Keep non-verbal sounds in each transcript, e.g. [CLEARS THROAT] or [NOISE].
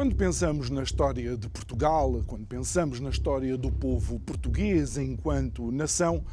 Quando pensamos na história de Portugal, quando pensamos na história do povo português enquanto nação,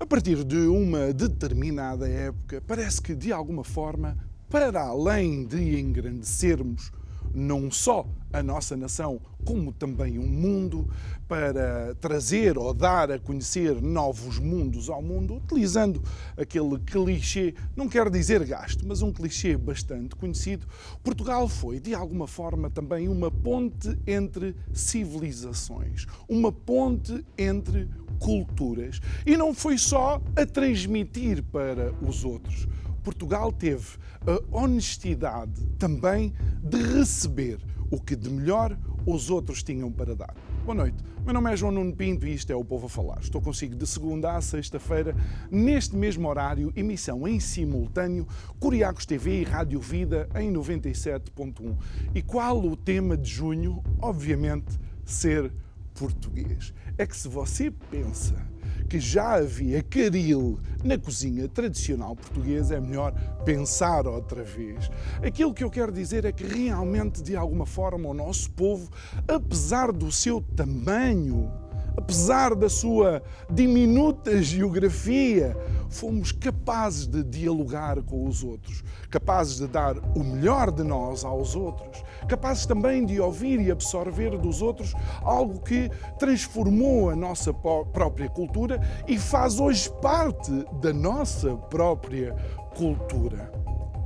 a partir de uma determinada época, parece que de alguma forma, para além de engrandecermos não só a nossa nação, como também o mundo, para trazer ou dar a conhecer novos mundos ao mundo, utilizando aquele clichê, não quero dizer gasto, mas um clichê bastante conhecido. Portugal foi, de alguma forma, também uma ponte entre civilizações, uma ponte entre culturas. E não foi só a transmitir para os outros. Portugal teve a honestidade também de receber o que de melhor os outros tinham para dar. Boa noite, meu nome é João Nuno Pinto e isto é o Povo a Falar. Estou consigo de segunda a sexta-feira, neste mesmo horário, emissão em simultâneo, Curiacos TV e Rádio Vida em 97.1. E qual o tema de junho? Obviamente, ser português. É que se você pensa que já havia caril na cozinha tradicional portuguesa, é melhor pensar outra vez. Aquilo que eu quero dizer é que realmente, de alguma forma, o nosso povo, apesar do seu tamanho, apesar da sua diminuta geografia, fomos capazes de dialogar com os outros, capazes de dar o melhor de nós aos outros, capazes também de ouvir e absorver dos outros algo que transformou a nossa própria cultura e faz hoje parte da nossa própria cultura.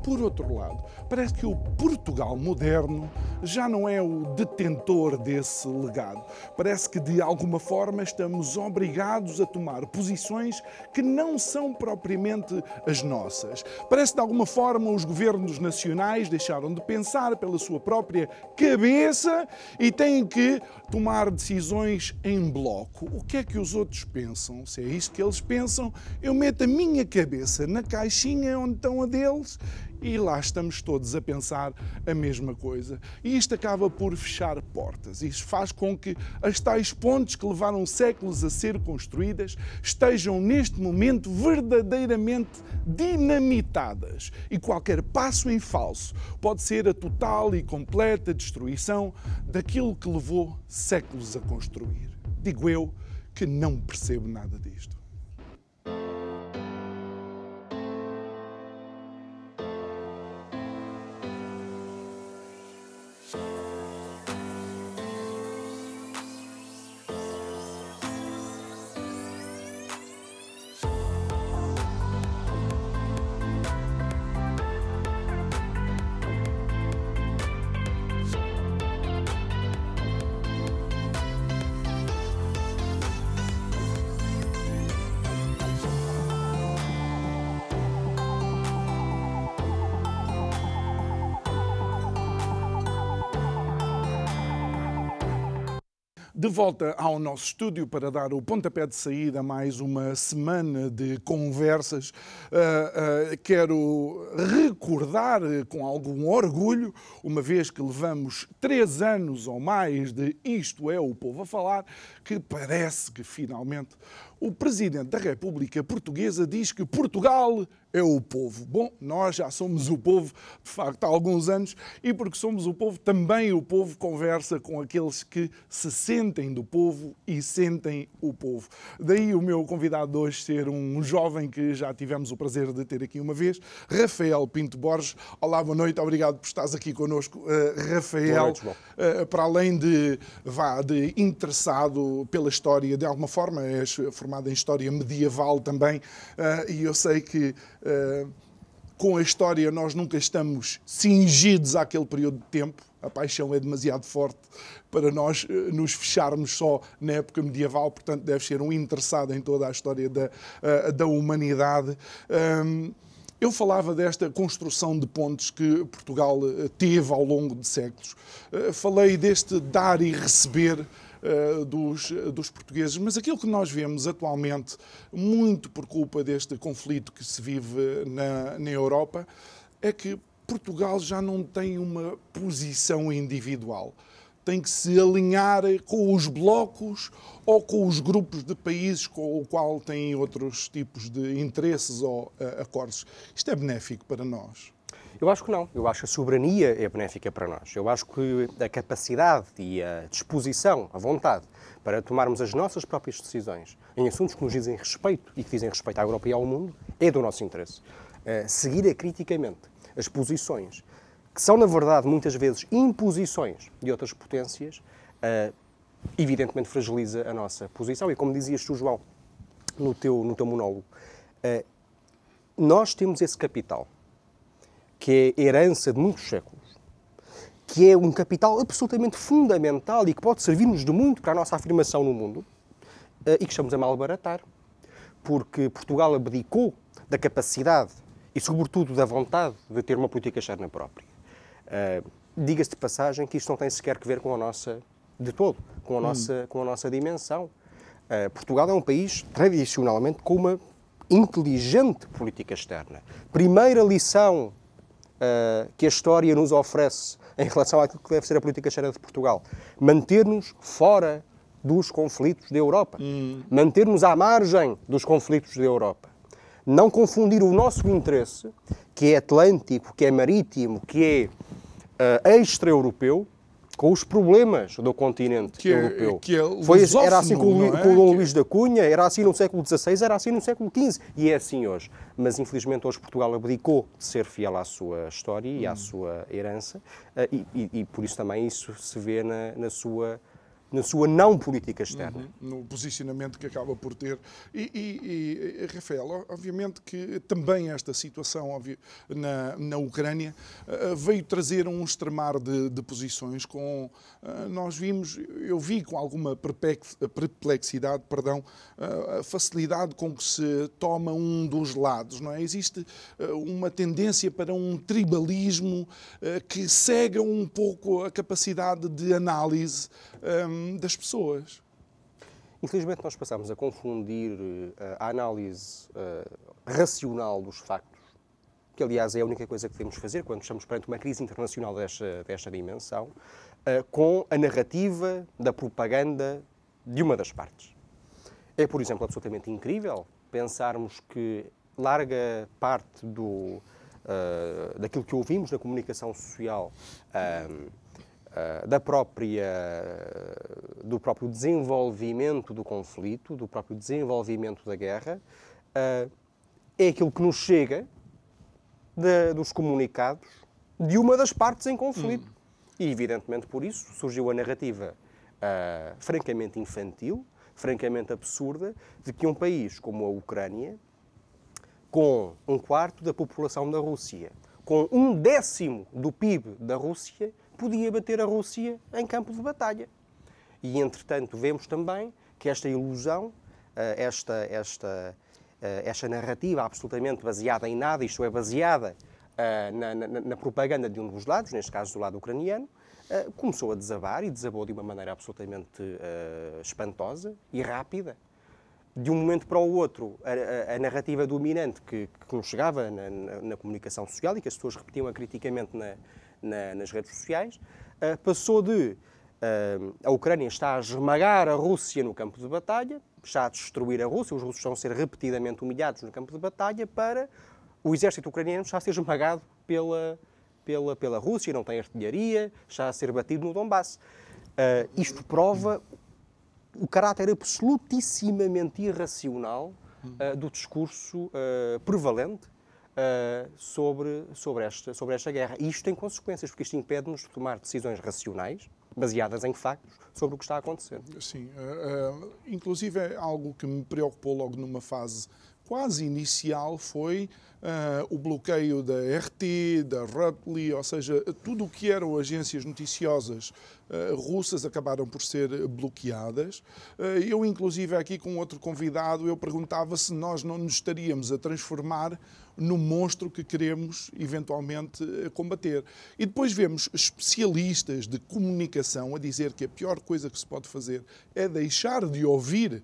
Por outro lado, parece que o Portugal moderno já não é o detentor desse legado. Parece que, de alguma forma, estamos obrigados a tomar posições que não são propriamente as nossas. Parece que, de alguma forma, os governos nacionais deixaram de pensar pela sua própria cabeça e têm que tomar decisões em bloco. O que é que os outros pensam? Se é isto que eles pensam, eu meto a minha cabeça na caixinha onde estão a deles e lá estamos todos a pensar a mesma coisa. E isto acaba por fechar portas. Isto faz com que as tais pontes que levaram séculos a ser construídas estejam neste momento verdadeiramente dinamitadas. E qualquer passo em falso pode ser a total e completa destruição daquilo que levou séculos a construir. Digo eu que não percebo nada disto. Volta ao nosso estúdio para dar o pontapé de saída a mais uma semana de conversas. Uh, uh, quero recordar com algum orgulho, uma vez que levamos três anos ou mais de Isto é o Povo a Falar, que parece que finalmente o Presidente da República Portuguesa diz que Portugal é o povo. Bom, nós já somos o povo, de facto, há alguns anos, e porque somos o povo, também o povo conversa com aqueles que se sentem do povo e sentem o povo. Daí o meu convidado de hoje ser um jovem que já tivemos o prazer de ter aqui uma vez, Rafael Pinto Borges. Olá, boa noite, obrigado por estares aqui connosco, uh, Rafael. Noite, uh, para além de, vá, de interessado pela história, de alguma forma, és formado em História Medieval também, uh, e eu sei que uh, com a história nós nunca estamos cingidos àquele período de tempo. A paixão é demasiado forte para nós uh, nos fecharmos só na época medieval, portanto, deve ser um interessado em toda a história da, da humanidade. Um, Eu falava desta construção de pontes que Portugal teve ao longo de séculos. Falei deste dar e receber dos, dos portugueses, mas aquilo que nós vemos atualmente, muito por culpa deste conflito que se vive na, na Europa, é que Portugal já não tem uma posição individual tem que se alinhar com os blocos ou com os grupos de países com o qual têm outros tipos de interesses ou uh, acordos. Isto é benéfico para nós? Eu acho que não. Eu acho que a soberania é benéfica para nós. Eu acho que a capacidade e a disposição, a vontade para tomarmos as nossas próprias decisões em assuntos que nos dizem respeito e que dizem respeito à Europa e ao mundo é do nosso interesse. Uh, seguir criticamente as posições que são, na verdade, muitas vezes imposições de outras potências, uh, evidentemente fragiliza a nossa posição. E como dizias tu, João, no teu, no teu monólogo, uh, nós temos esse capital, que é herança de muitos séculos, que é um capital absolutamente fundamental e que pode servir-nos de muito para a nossa afirmação no mundo, uh, e que estamos a malbaratar. Porque Portugal abdicou da capacidade e, sobretudo, da vontade de ter uma política externa própria. Uh, Diga-se de passagem que isto não tem sequer que ver com a nossa, de todo, com a nossa, hum. com a nossa dimensão. Uh, Portugal é um país, tradicionalmente, com uma inteligente política externa. Primeira lição uh, que a história nos oferece em relação àquilo que deve ser a política externa de Portugal: manter-nos fora dos conflitos da Europa, hum. manter-nos à margem dos conflitos da Europa. Não confundir o nosso interesse, que é atlântico, que é marítimo, que é uh, extra-europeu com os problemas do continente que é, europeu. Que é Foi, era assim com, é? com o Dom Luís da Cunha, era assim no século XVI, era assim no século XV e é assim hoje. Mas infelizmente hoje Portugal abdicou de ser fiel à sua história e à hum. sua herança uh, e, e, e, por isso também isso se vê na, na sua na sua não política externa. Uhum, no posicionamento que acaba por ter. E, e, e, Rafael, obviamente que também esta situação na, na Ucrânia uh, veio trazer um extremar de, de posições com, uh, nós vimos, eu vi com alguma perplexidade, perdão, uh, a facilidade com que se toma um dos lados, não é? Existe uma tendência para um tribalismo que cega um pouco a capacidade de análise um, das pessoas. Infelizmente, nós passamos a confundir uh, a análise uh, racional dos factos, que aliás é a única coisa que devemos fazer quando estamos perante uma crise internacional desta, desta dimensão, uh, com a narrativa da propaganda de uma das partes. É, por exemplo, absolutamente incrível pensarmos que larga parte do, daquilo que ouvimos na comunicação social eh, da própria, do próprio desenvolvimento do conflito, do próprio desenvolvimento da guerra, uh, é aquilo que nos chega de, dos comunicados de uma das partes em conflito. Hum. E, evidentemente, por isso surgiu a narrativa uh, francamente infantil, francamente absurda, de que um país como a Ucrânia, com um quarto da população da Rússia, com um décimo do PIB da Rússia, podia bater a Rússia em campo de batalha. E, entretanto, vemos também que esta ilusão, eh, esta, esta, eh, esta narrativa absolutamente baseada em nada, isto é, baseada eh, na, na, na propaganda de um dos lados, neste caso do lado ucraniano, começou a desabar e desabou de uma maneira absolutamente espantosa e rápida. De um momento para o outro, a, a, a narrativa dominante que, que nos chegava na, na, comunicação social e que as pessoas repetiam acriticamente na, na, nas redes sociais, uh, passou de uh, a Ucrânia está a esmagar a Rússia no campo de batalha, está a destruir a Rússia, os russos estão a ser repetidamente humilhados no campo de batalha, para o exército ucraniano está a ser esmagado pela, pela, pela Rússia, não tem artilharia, está a ser batido no Donbass. Uh, isto prova o caráter absolutissimamente irracional uh, do discurso uh, prevalente uh, sobre, sobre, esta, sobre esta guerra. E isto tem consequências, porque isto impede-nos de tomar decisões racionais, baseadas em factos, sobre o que está acontecendo. Sim, uh, uh, inclusive é algo que me preocupou logo numa fase quase inicial foi uh, o bloqueio da RT, da Rutli, ou seja, tudo o que eram agências noticiosas uh, russas acabaram por ser bloqueadas. Uh, eu, inclusive, aqui com outro convidado, eu perguntava se nós não nos estaríamos a transformar no monstro que queremos eventualmente eh, combater. E depois vemos especialistas de comunicação a dizer que a pior coisa que se pode fazer é deixar de ouvir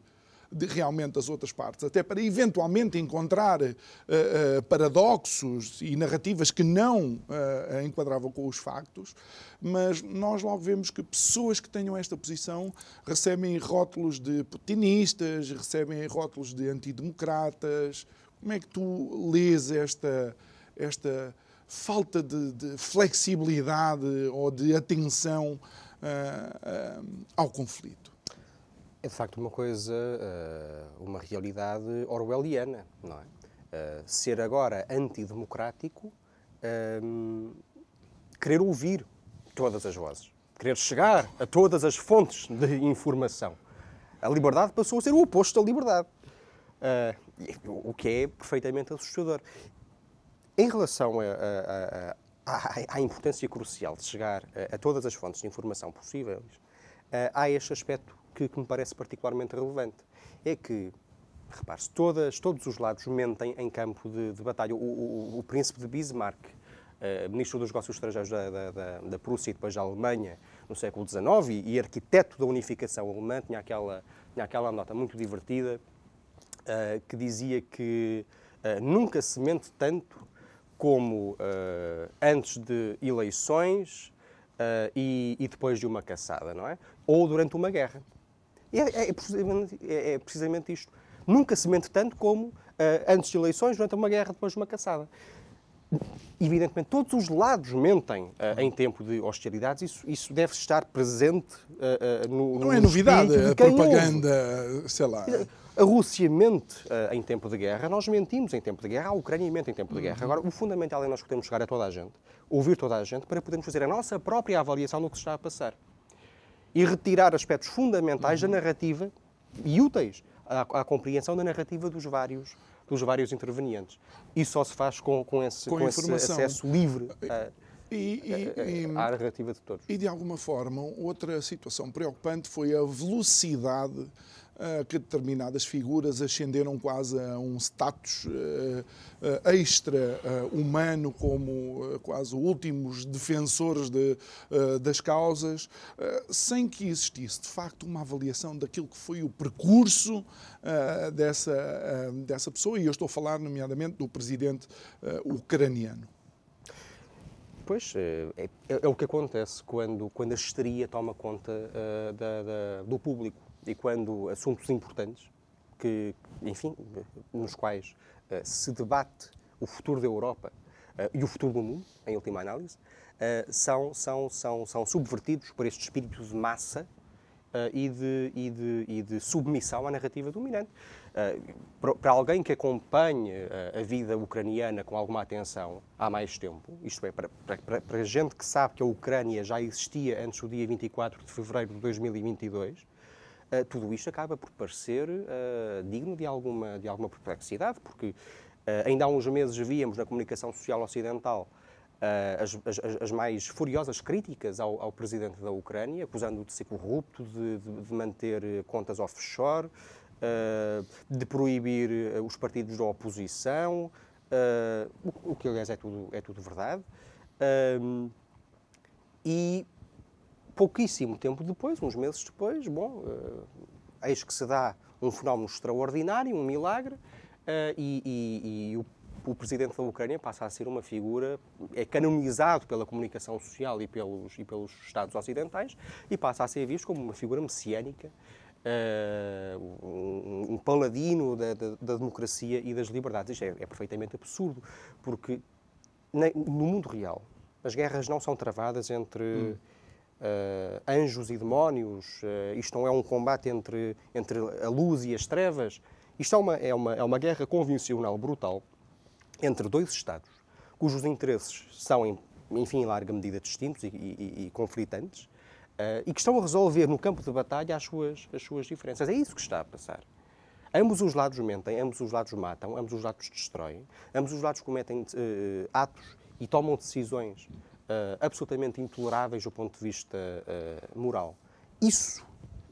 de realmente as outras partes, até para eventualmente encontrar uh, uh, paradoxos e narrativas que não uh, enquadravam com os factos, mas nós logo vemos que pessoas que tenham esta posição recebem rótulos de putinistas, recebem rótulos de antidemocratas. Como é que tu lês esta, esta falta de, de flexibilidade ou de atenção ao conflito? É de facto uma coisa, eh, uma realidade orwelliana, não é? Ser agora antidemocrático, querer ouvir todas as vozes, querer chegar a todas as fontes de informação. A liberdade passou a ser o oposto da liberdade, o que é perfeitamente assustador. Em relação a, a, a, importância crucial de chegar a, todas as fontes de informação possíveis, há este aspecto que, que me parece particularmente relevante. É que, repare-se, todos os lados mentem em campo de, de batalha. O, o, o, príncipe de Bismarck, uh, ministro dos negócios estrangeiros da, da, da, da, Prússia e depois da Alemanha no século XIX e, e arquiteto da unificação alemã, tinha aquela, tinha aquela nota muito divertida uh, que dizia que uh, nunca se mente tanto como antes de eleições e, e depois de uma caçada, não é? Ou durante uma guerra. É, é, é, precisamente, é, é, precisamente, isto. Nunca se mente tanto como uh, antes de eleições, durante uma guerra, depois de uma caçada. Evidentemente, todos os lados mentem uh, em tempo de hostilidades, isso, isso deve estar presente uh, no, Não é novidade, a propaganda, ouve. sei lá. A Rússia mente uh, em tempo de guerra, nós mentimos em tempo de guerra, a Ucrânia mente em tempo de guerra. Agora, o fundamental é nós podemos chegar a toda a gente, ouvir toda a gente, para podermos fazer a nossa própria avaliação do que se está a passar e retirar aspectos fundamentais uhum. da narrativa e úteis à, à, compreensão da narrativa dos vários, dos vários intervenientes. Isso só se faz com, com, esse, com, com esse acesso livre a, e, e, à narrativa de todos. E, de alguma forma, outra situação preocupante foi a velocidade que determinadas figuras ascenderam quase a um status eh, eh, extra-humano, eh, como quase últimos defensores de, das causas, sem que existisse, de facto, uma avaliação daquilo que foi o percurso dessa, dessa pessoa, e eu estou a falar, nomeadamente, do presidente ucraniano. Pois, é, é, é, o que acontece quando, quando a histeria toma conta uh, da, da, do público e quando assuntos importantes, que, enfim, nos quais uh, se debate o futuro da Europa uh, e o futuro do mundo, em última análise, uh, são, são, são, são subvertidos por este espírito de massa e, de, e, de, e de submissão à narrativa dominante. para alguém que acompanhe a vida ucraniana com alguma atenção há mais tempo, isto é, para, para, para gente que sabe que a Ucrânia já existia antes do dia 24 de fevereiro de 2022, uh, tudo isto acaba por parecer uh, digno de alguma, de alguma perplexidade, porque uh, ainda há uns meses víamos na comunicação social ocidental as, as, as, mais furiosas críticas ao, ao, presidente da Ucrânia, acusando-o de ser corrupto, de, de, de manter contas offshore, de proibir os partidos da oposição, o, o, que aliás é tudo, é tudo verdade. e pouquíssimo tempo depois, uns meses depois, bom, uh, eis que se dá um fenómeno extraordinário, um milagre, uh, e, e, e o, o, presidente da Ucrânia passa a ser uma figura, é canonizado pela comunicação social e pelos, e pelos Estados ocidentais, e passa a ser visto como uma figura messiânica, uh, um, um, paladino da, da, da, democracia e das liberdades. Isto é, é perfeitamente absurdo, porque na, no mundo real as guerras não são travadas entre. Hum anjos e demónios, uh, isto não é um combate entre, entre a luz e as trevas. Isto é uma, é, uma, é uma guerra convencional brutal entre dois Estados, cujos interesses são, em, enfim, em larga medida distintos e, e, e conflitantes, uh, e que estão a resolver no campo de batalha as suas, as suas diferenças. É isso que está a passar. Ambos os lados mentem, ambos os lados matam, ambos os lados destroem, ambos os lados cometem uh, atos e tomam decisões absolutamente intoleráveis do ponto de vista uh, moral. Isso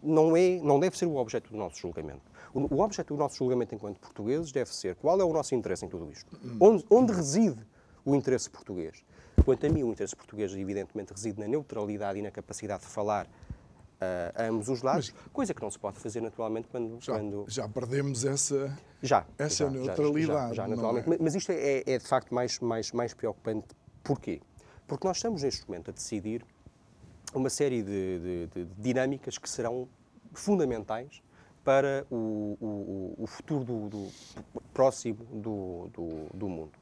não, é, não deve ser o objeto do nosso julgamento. O, o objeto do nosso julgamento enquanto portugueses deve ser qual é o nosso interesse em tudo isto? Onde, onde reside o interesse português? Quanto a mim, o interesse português, evidentemente, reside na neutralidade e na capacidade de falar uh, a ambos os lados, Mas, coisa que não se pode fazer naturalmente quando. Já, quando... já perdemos essa, já, essa já, neutralidade. Já, já naturalmente. É? Mas isto é, é, de facto mais, mais, mais preocupante. Porquê? Porque nós estamos neste momento a decidir uma série de, de, de dinâmicas que serão fundamentais para o, o, o futuro do, do, próximo do, do, do mundo.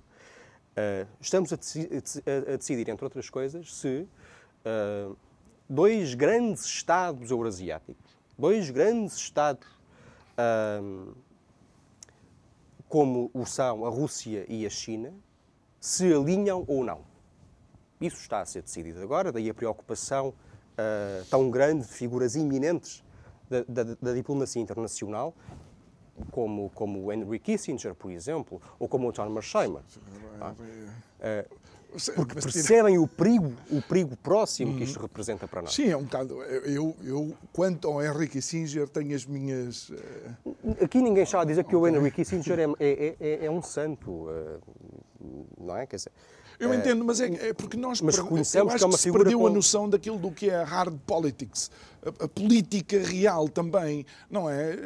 Uh, estamos a, a, a, decidir, entre outras coisas, se uh, dois grandes Estados eurasiáticos, dois grandes Estados uh, como o são a Rússia e a China, se alinham ou não. Isso está a ser decidido agora, daí a preocupação uh, tão grande de figuras iminentes da, da, da, diplomacia internacional, como, como o Henry Kissinger, por exemplo, ou como o John Mearsheimer. Uh, porque percebem o perigo, o perigo próximo que isto representa para nós. Sim, é um bocado. Eu, eu quanto ao Henry Kissinger, tenho as minhas. Uh... Aqui ninguém está a dizer que o Henry Kissinger é, é, é, é um santo, uh, não é? Quer dizer, eu entendo, mas é, é porque nós mas reconhecemos que é uma se perdeu com... a noção daquilo do que é hard politics, a, política real também, não é?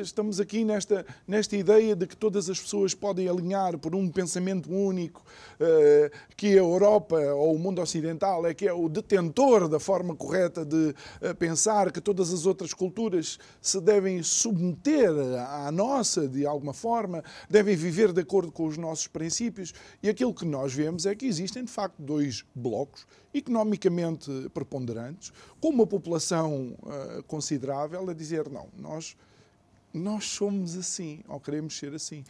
Estamos aqui nesta, nesta ideia de que todas as pessoas podem alinhar por um pensamento único, uh, que a Europa ou o mundo ocidental é que é o detentor da forma correta de uh, pensar, que todas as outras culturas se devem submeter à nossa de alguma forma, devem viver de acordo com os nossos princípios, e aquilo que nós vemos é que existem, de facto, dois blocos economicamente preponderantes, com uma população uh, considerável, a dizer: não, nós, nós somos assim, ou queremos ser assim.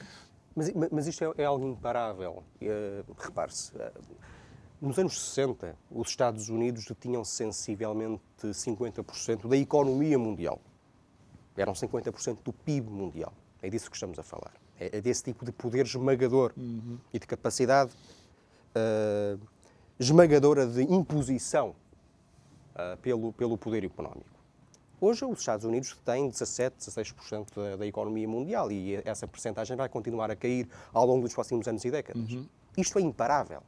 Mas, mas isto é, é algo imparável. Uh, Repare-se. Uh, nos anos 60, os Estados Unidos detinham sensivelmente 50% da economia mundial. Eram 50% do PIB mundial. É disso que estamos a falar. É, é desse tipo de poder esmagador uhum. e de capacidade uh, esmagadora de imposição uh, pelo, pelo poder económico. Hoje, os Estados Unidos têm 17, 16% da, da economia mundial e essa percentagem vai continuar a cair ao longo dos próximos anos e décadas. Uhum. Isto é imparável.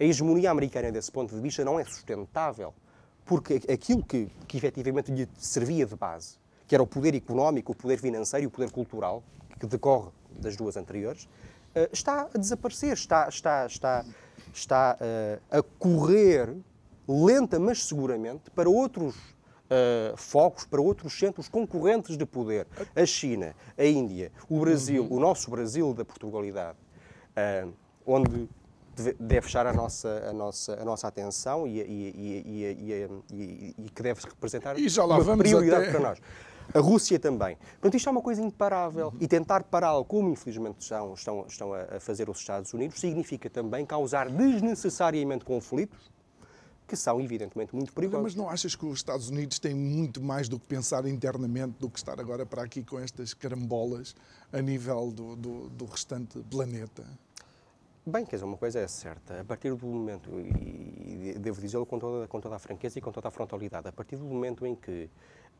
A hegemonia americana, desse ponto de vista, não é sustentável, porque aquilo que, que efetivamente lhe servia de base, que era o poder económico, o poder financeiro e o poder cultural, que decorre das duas anteriores, uh, está a desaparecer, está, está, está, está uh, a correr lenta, mas seguramente, para outros uh, focos, para outros centros concorrentes de poder. A China, a Índia, o Brasil, uhum. o nosso Brasil da Portugalidade, onde deve estar a nossa, a nossa, a nossa atenção e, e, e, e que deve representar uma prioridade até... para nós. A Rússia também. Portanto, isto é uma coisa imparável. E tentar pará-lo, como infelizmente estão, estão, estão a fazer os Estados Unidos, significa também causar desnecessariamente conflitos que são, evidentemente, muito perigosos. Mas não achas que os Estados Unidos têm muito mais do que pensar internamente do que estar agora para aqui com estas carambolas a nível do, do, do restante planeta? Bem, quer dizer, uma coisa é certa. A partir do momento, e devo dizê-lo com toda, com toda a franqueza e com toda a frontalidade, a partir do momento em que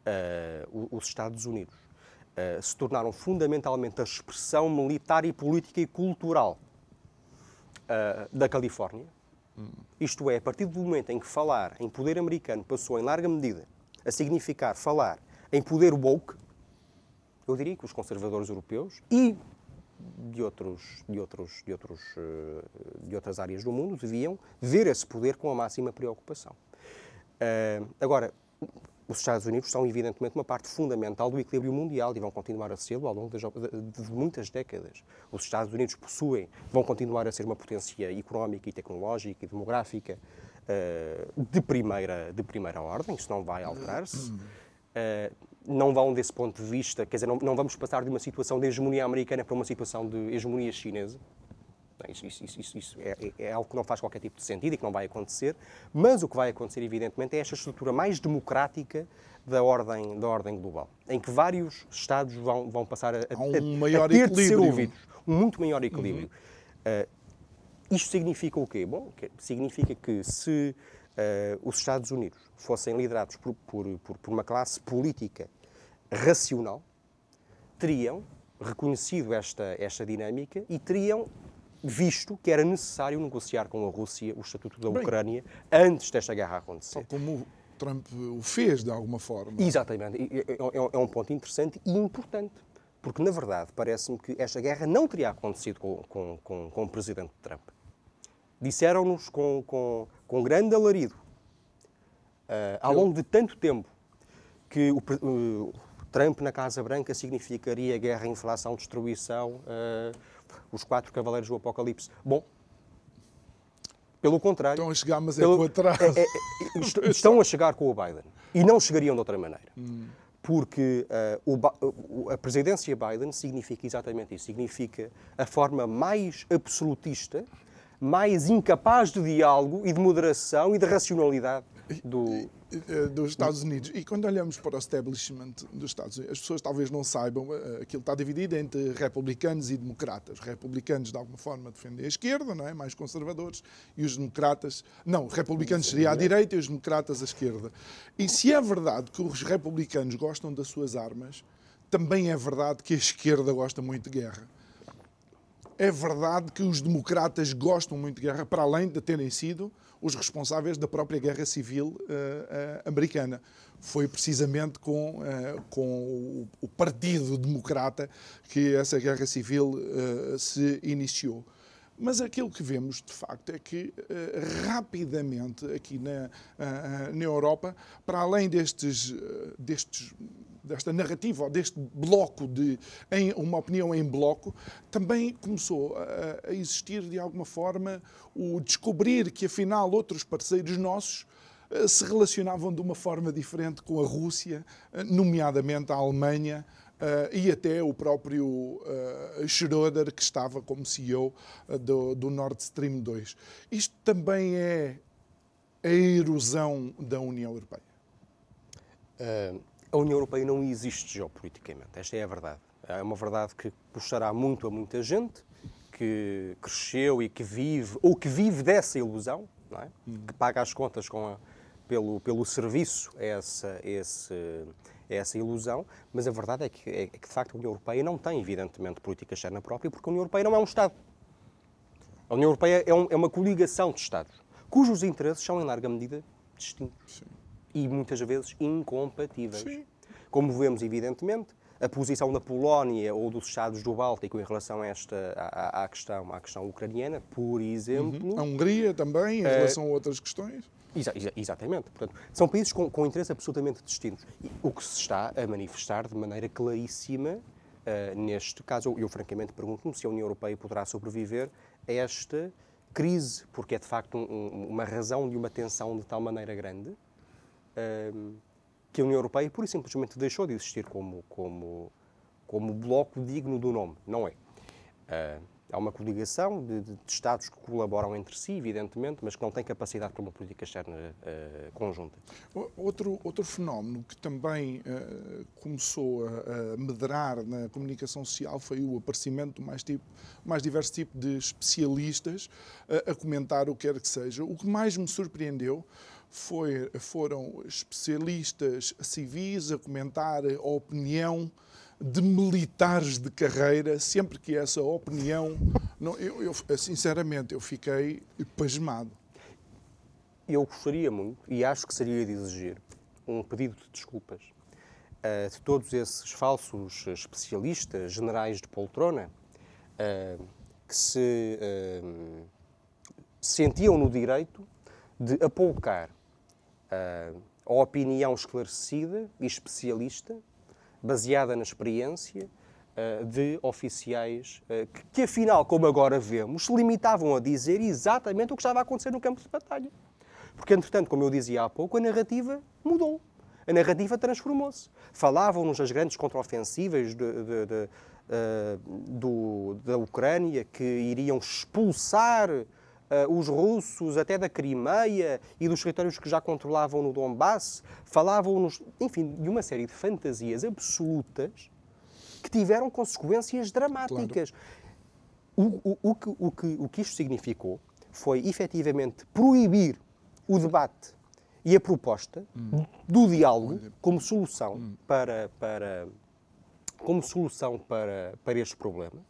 uh, os Estados Unidos uh, se tornaram fundamentalmente a expressão militar e política e cultural uh, da Califórnia. Isto é, a partir do momento em que falar em poder americano passou, em larga medida, a significar falar em poder woke, eu diria que os conservadores europeus e de, outros, de, outros, de, outros, de outras áreas do mundo deviam ver esse poder com a máxima preocupação. agora, os Estados Unidos são, evidentemente, uma parte fundamental do equilíbrio mundial e vão continuar a ser ao longo de, de, muitas décadas. Os Estados Unidos possuem, vão continuar a ser uma potência económica e tecnológica e demográfica uh, de, primeira, de primeira ordem, isso não vai alterar-se. Uh, não vão, desse ponto de vista, quer dizer, não, não vamos passar de uma situação de hegemonia americana para uma situação de hegemonia chinesa. Isso, isso, isso, isso é, é, é, algo que não faz qualquer tipo de sentido e que não vai acontecer, mas o que vai acontecer, evidentemente, é esta estrutura mais democrática da ordem, da ordem global, em que vários Estados vão, vão passar a, a, um maior a ter equilíbrio. de ser ouvidos, um muito maior equilíbrio. Uhum. Uh, isto significa o quê? Bom, significa que se uh, os Estados Unidos fossem liderados por, por, por, por uma classe política racional, teriam reconhecido esta, esta dinâmica e teriam visto que era necessário negociar com a Rússia o Estatuto da Bem, Ucrânia antes desta guerra acontecer. Tal como Trump o fez, de alguma forma. Exatamente. É, é- um ponto interessante e importante. Porque, na verdade, parece-me que esta guerra não teria acontecido com, com, com, com o presidente Trump. Disseram-nos com, com, com grande alarido, ah, ao longo de tanto tempo, que o, o Trump na Casa Branca significaria guerra, inflação, destruição, ah, os quatro cavaleiros do Apocalipse. Bom, pelo contrário. Estão a chegar, mas é Pelo- com atraso. é- é- est- [LAUGHS] estão a chegar com o Biden. E não chegariam de outra maneira. Porque eh, o Ba- o- a presidência Biden significa exatamente isso. Significa a forma mais absolutista, mais incapaz de diálogo e de moderação e de racionalidade do. Eh, dos Estados Unidos. E quando olhamos para o establishment dos Estados Unidos, as pessoas talvez não saibam, eh, aquilo está dividido entre republicanos e democratas. Os republicanos, de alguma forma, defendem a esquerda, não é? Mais conservadores, e os democratas. Não, os republicanos seria à direita e os democratas à esquerda. E se é verdade que os republicanos gostam das suas armas, também é verdade que a esquerda gosta muito de guerra. É verdade que os democratas gostam muito de guerra, para além de terem sido os responsáveis da própria guerra civil eh, eh, americana. Foi precisamente com, eh, com o, o Partido Democrata que essa guerra civil se iniciou. Mas aquilo que vemos, de facto, é que eh, rapidamente aqui na, ah, na Europa, para além destes, eh, destes desta narrativa, ou deste bloco de em, uma opinião em bloco, também começou a, a existir de alguma forma o descobrir que afinal outros parceiros nossos eh, se relacionavam de uma forma diferente com a Rússia, eh, nomeadamente a Alemanha, eh, e até o próprio eh, Schröder, que estava como CEO eh, do, do Nord Stream 2. Isto também é a erosão da União Europeia. A União Europeia não existe geopoliticamente, esta é a verdade. É uma verdade que puxará muito a muita gente que cresceu e que vive, ou que vive dessa ilusão, é? que paga as contas a- pelo, pelo serviço a essa, esse, essa ilusão, mas a verdade é que, é que, de facto, a União Europeia não tem, evidentemente, política externa própria, porque a União Europeia não é um Estado. A União Europeia é, um- é uma coligação de Estados, cujos interesses são, em larga medida, distintos e muitas vezes incompatíveis. Sim. Como vemos, evidentemente, a posição da Polónia ou dos Estados do Báltico em relação a esta, à, à- questão, à questão ucraniana, por exemplo. A Hungria também, em relação a outras questões. Exa- exa- exatamente. Portanto, são países com, com interesses absolutamente distintos. E o que se está a manifestar de maneira claríssima ah, neste caso, eu, eu francamente pergunto-me se a União Europeia poderá sobreviver a esta crise, porque é de facto um- um- uma razão de uma tensão de tal maneira grande ahm, que a União Europeia pura e simplesmente deixou de existir como, como, como bloco digno do nome. Não é. Ah, há uma coligação de, de- Estados que colaboram entre si, evidentemente, mas que não têm capacidade para uma política externa ah, conjunta. Outro, outro fenómeno que também eh, começou a, a medrar na comunicação social foi o aparecimento do mais, tipo, mais diverso tipo de especialistas eh, a comentar o que quer que seja. O que mais me surpreendeu foi, foram especialistas civis a comentar a opinião de militares de carreira, sempre que essa opinião. Não, eu, eu, sinceramente, eu fiquei pasmado. Eu gostaria muito, e acho que seria de exigir, um pedido de desculpas ah, de todos esses falsos especialistas, generais de poltrona, ah, que se ah, sentiam no direito de apoucar ah, a opinião esclarecida e especialista, baseada na experiência, ah, de oficiais ah, que, que, afinal, como agora vemos, se limitavam a dizer exatamente o que estava a acontecer no campo de batalha. Porque, entretanto, como eu dizia há pouco, a narrativa mudou. A narrativa transformou-se. Falavam-nos das grandes contraofensivas de, de, de, ah, do- da Ucrânia que iriam expulsar os russos até da Crimeia e dos territórios que já controlavam no Donbass. Falavam-nos, enfim, de uma série de fantasias absolutas que tiveram consequências dramáticas. O, o- o que, o, que, o que isto significou foi efetivamente proibir o debate e a proposta do diálogo como solução para, para, como solução para, para este problema.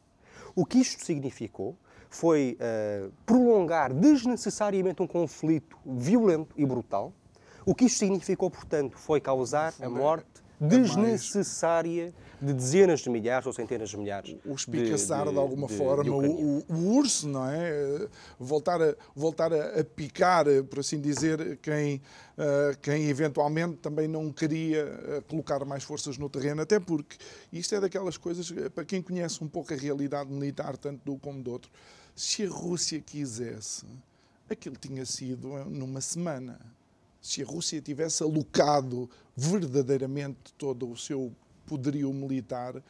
O que isto significou foi uh, prolongar desnecessariamente um conflito violento e brutal. O que isto significou, portanto, foi causar a morte desnecessária de dezenas de milhares ou centenas de milhares. O espicaçar, de, de, de alguma de, forma, o, o, urso, não é? Voltar, a, voltar a, a, picar, por assim dizer, quem, uh, quem eventualmente também não queria colocar mais forças no terreno, até porque isto é daquelas coisas, para quem conhece um pouco a realidade militar, tanto do como do outro, se a Rússia quisesse, aquilo tinha sido numa semana se a Rússia tivesse alocado verdadeiramente todo o seu poderio militar, uh,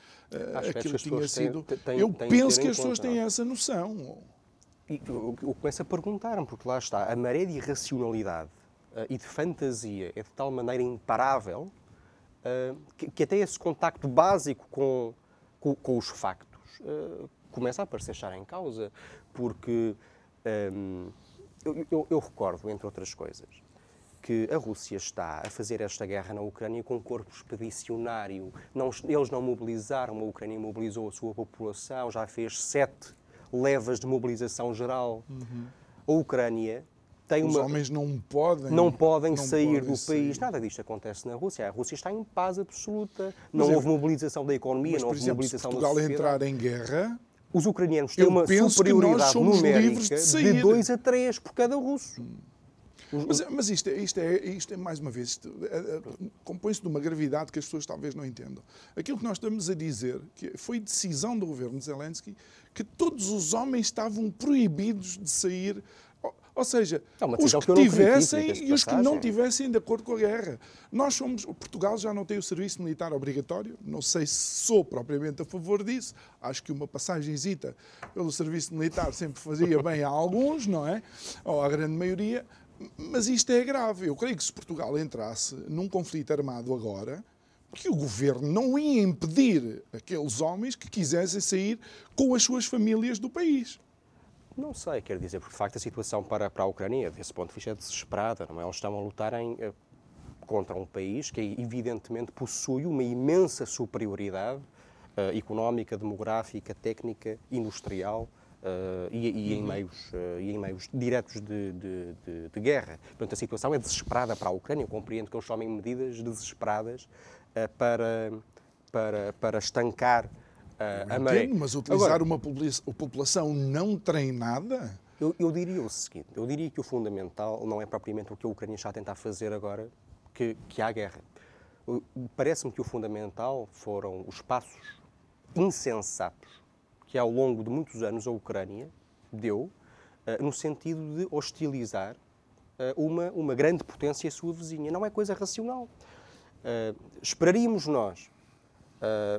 aquilo tinha sido. Têm, têm, eu têm penso que as pessoas têm essa noção. E eu, eu começo a perguntar-me, porque lá está, a maré de irracionalidade uh, e de fantasia é de tal maneira imparável uh, que, que, até esse contacto básico com, com, com os factos começa a aparecer estar em causa, porque um, eu, eu, eu recordo, entre outras coisas, que a Rússia está a fazer esta guerra na Ucrânia com um corpo expedicionário. Não, eles não mobilizaram, a Ucrânia mobilizou a sua população, já fez sete levas de mobilização geral. Uhum. A Ucrânia tem Os uma. Os homens não podem. Não podem não sair podem do sair. país. Nada disto acontece na Rússia. A Rússia está em paz absoluta. Não mas houve é... mobilização da economia, mas, não houve exemplo, mobilização se Portugal da sociedade. entrar em guerra. Os ucranianos têm uma superioridade numérica de, de 2 a 3 por cada russo. Mas, mas isto, é, isto, é, isto é, mais uma vez, é, é, compõe-se de uma gravidade que as pessoas talvez não entendam. Aquilo que nós estamos a dizer, que foi decisão do governo de Zelensky, que todos os homens estavam proibidos de sair ou seja, é os que, tivessem e os que não tivessem de acordo com a guerra. Nós somos. Portugal já não tem o serviço militar obrigatório. Não sei se sou propriamente a favor disso. Acho que uma passagenzita pelo serviço militar sempre fazia bem a alguns, não é? Ou à grande maioria. Mas isto é grave. Eu creio que se Portugal entrasse num conflito armado agora, que o governo não ia impedir aqueles homens que quisessem sair com as suas famílias do país. Não sei, quer dizer, porque de facto a situação para, para a Ucrânia, desse ponto de vista, é desesperada. Não é? Eles estão a lutar em, eh, contra um país que evidentemente possui uma imensa superioridade uh, económica, demográfica, técnica, industrial Uh, e, e, em uhum. meios, uh, e em meios diretos de, de, de, de, guerra. Portanto, a situação é desesperada para a Ucrânia. Eu compreendo que eles tomem medidas desesperadas para, para, para estancar a maré. Mas utilizar Agora, uma população não treinada? Eu, eu, diria o seguinte, eu diria que o fundamental não é propriamente o que a Ucrânia está a tentar fazer agora, que, que há guerra. Parece-me que o fundamental foram os passos insensatos que ao longo de muitos anos a Ucrânia deu uh, no sentido de hostilizar uh, uma, uma grande potência sua vizinha. Não é coisa racional. Uh, esperaríamos nós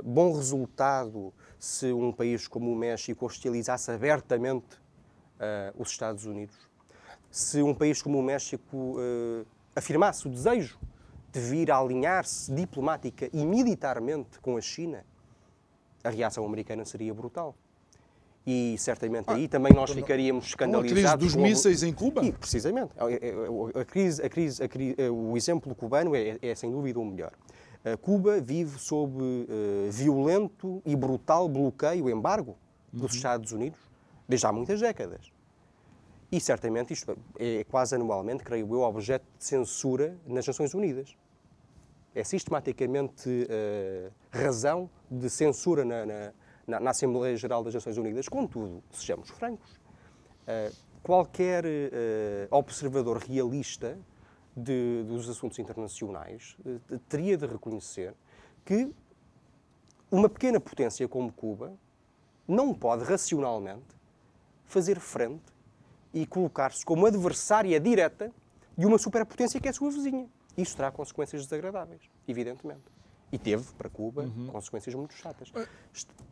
bom resultado se um país como o México hostilizasse abertamente os Estados Unidos? Se um país como o México afirmasse o desejo de vir a alinhar-se diplomática e militarmente com a China, a reação americana seria brutal e certamente ah, aí também nós ficaríamos escandalizados. A crise dos mísseis em Cuba? E, precisamente. É, é, a crise, a crise, a crise, o exemplo cubano é, é, sem dúvida o melhor. Cuba vive sob uh, violento e brutal bloqueio, embargo dos uhum. Estados Unidos desde há muitas décadas. E certamente isto é quase anualmente, creio eu, objeto de censura nas Nações Unidas. É sistematicamente uh, razão de censura na, na na, na Assembleia Geral das Nações Unidas. Contudo, sejamos francos, uh, qualquer uh, observador realista de, dos assuntos internacionais uh, teria de reconhecer que uma pequena potência como Cuba não pode racionalmente fazer frente e colocar-se como adversária direta de uma superpotência que é a sua vizinha. Isso terá consequências desagradáveis, evidentemente. E teve para Cuba uhum. consequências muito chatas. Uh,